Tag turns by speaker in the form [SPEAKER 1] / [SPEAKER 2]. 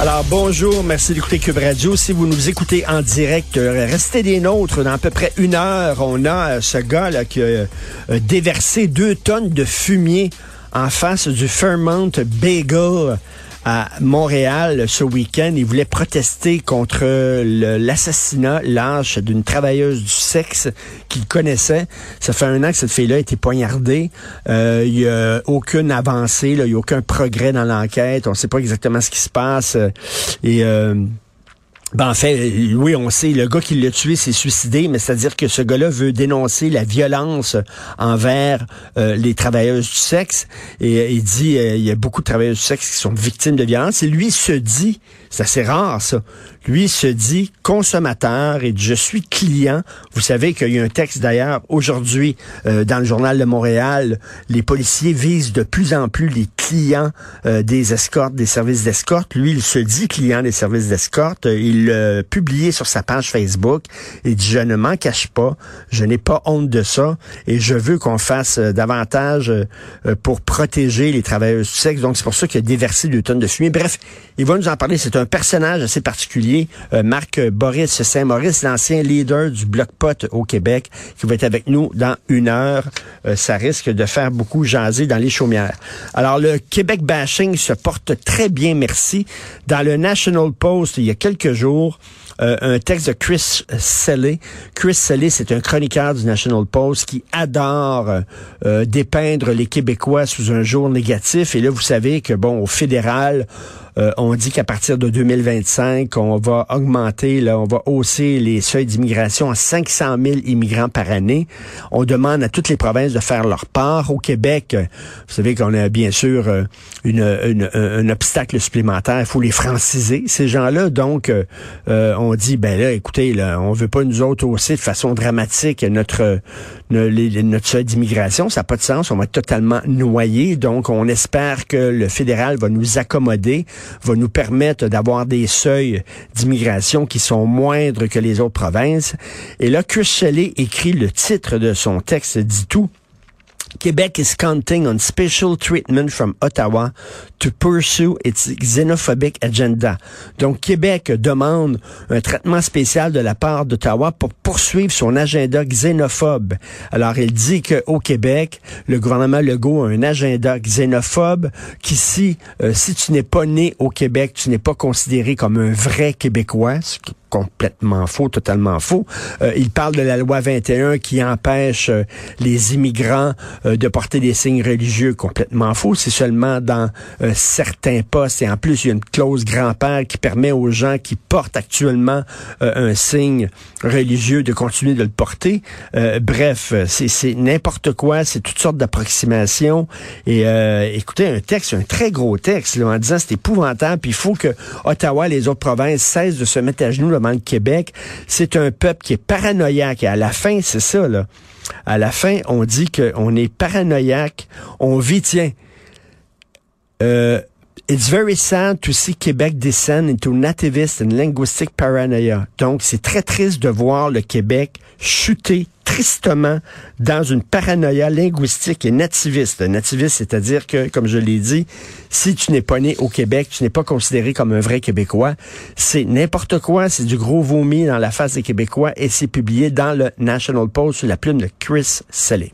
[SPEAKER 1] Alors bonjour, merci d'écouter Cube Radio. Si vous nous écoutez en direct, euh, restez des nôtres. Dans à peu près une heure, on a euh, ce gars là qui a euh, déversé deux tonnes de fumier en face du Fairmount Bagel à Montréal ce week-end. Il voulait protester contre l'assassinat lâche d'une travailleuse du sexe qu'il connaissait. Ça fait un an que cette fille-là a été poignardée. Euh, Il y a aucune avancée, il n'y a aucun progrès dans l'enquête. On ne sait pas exactement ce qui se passe. Euh, Et euh, ben en fait, oui, on sait, le gars qui l'a tué s'est suicidé, mais c'est-à-dire que ce gars-là veut dénoncer la violence envers euh, les travailleuses du sexe. Et euh, il dit, euh, il y a beaucoup de travailleuses du sexe qui sont victimes de violence. Et lui se dit, c'est assez rare ça, lui se dit consommateur et je suis client. Vous savez qu'il y a un texte d'ailleurs aujourd'hui euh, dans le journal de Montréal. Les policiers visent de plus en plus les clients euh, des escortes, des services d'escorte. Lui, il se dit client des services d'escorte. Euh, Il l'a publié sur sa page Facebook. Il dit, je ne m'en cache pas. Je n'ai pas honte de ça. Et je veux qu'on fasse euh, davantage euh, euh, pour protéger les travailleurs du sexe. Donc, c'est pour ça qu'il a déversé deux tonnes de fumée. Bref, il va nous en parler. C'est un personnage assez particulier. Euh, Marc Boris Saint-Maurice, l'ancien leader du Bloc Pot au Québec, qui va être avec nous dans une heure. Euh, ça risque de faire beaucoup jaser dans les chaumières. Alors, le Québec bashing se porte très bien, merci. Dans le National Post, il y a quelques jours, euh, un texte de Chris Selley. Chris Selley, c'est un chroniqueur du National Post qui adore dépeindre les Québécois sous un jour négatif. Et là, vous savez que, bon, au fédéral, euh, on dit qu'à partir de 2025, on va augmenter, on va hausser les seuils d'immigration à 500 000 immigrants par année. On demande à toutes les provinces de faire leur part. Au Québec, euh, vous savez qu'on a bien sûr euh, une, un, obstacle supplémentaire. Il faut les franciser, ces gens-là. Donc, on dit, ben là, écoutez, là, on veut pas nous autres hausser de façon dramatique notre, notre seuil d'immigration. Ça n'a pas de sens. On va être totalement noyé. Donc, on espère que le fédéral va nous accommoder, va nous permettre d'avoir des seuils d'immigration qui sont moindres que les autres provinces. Et là, Chris écrit le titre de son texte, dit tout. Quebec is counting on special treatment from Ottawa to pursue its xenophobic agenda. Donc, Québec demande un traitement spécial de la part d'Ottawa pour poursuivre son agenda xénophobe. Alors, il dit qu'au Québec, le gouvernement Legault a un agenda xénophobe qu'ici, euh, si tu n'es pas né au Québec, tu n'es pas considéré comme un vrai Québécois, complètement faux, totalement faux. Euh, il parle de la loi 21 qui empêche euh, les immigrants euh, de porter des signes religieux, complètement faux. C'est seulement dans euh, certains postes. Et en plus, il y a une clause grand-père qui permet aux gens qui portent actuellement un signe religieux de continuer de le porter. Bref, c'est n'importe quoi. C'est toutes sortes d'approximations. Et écoutez, un texte, un très gros texte, là, en disant c'est épouvantable. Puis il faut que Ottawa et les autres provinces cessent de se mettre à genoux Québec. C'est un peuple qui est paranoïaque. Et à la fin, c'est ça, là. À la fin, on dit qu'on est paranoïaque, on vit, tiens, euh, It's very sad to see Québec descend into nativist and linguistic paranoia. Donc, c'est très triste de voir le Québec chuter tristement dans une paranoïa linguistique et nativiste. Nativiste, c'est-à-dire que, comme je l'ai dit, si tu n'es pas né au Québec, tu n'es pas considéré comme un vrai Québécois. C'est n'importe quoi, c'est du gros vomi dans la face des Québécois et c'est publié dans le National Post sous la plume de Chris Selley.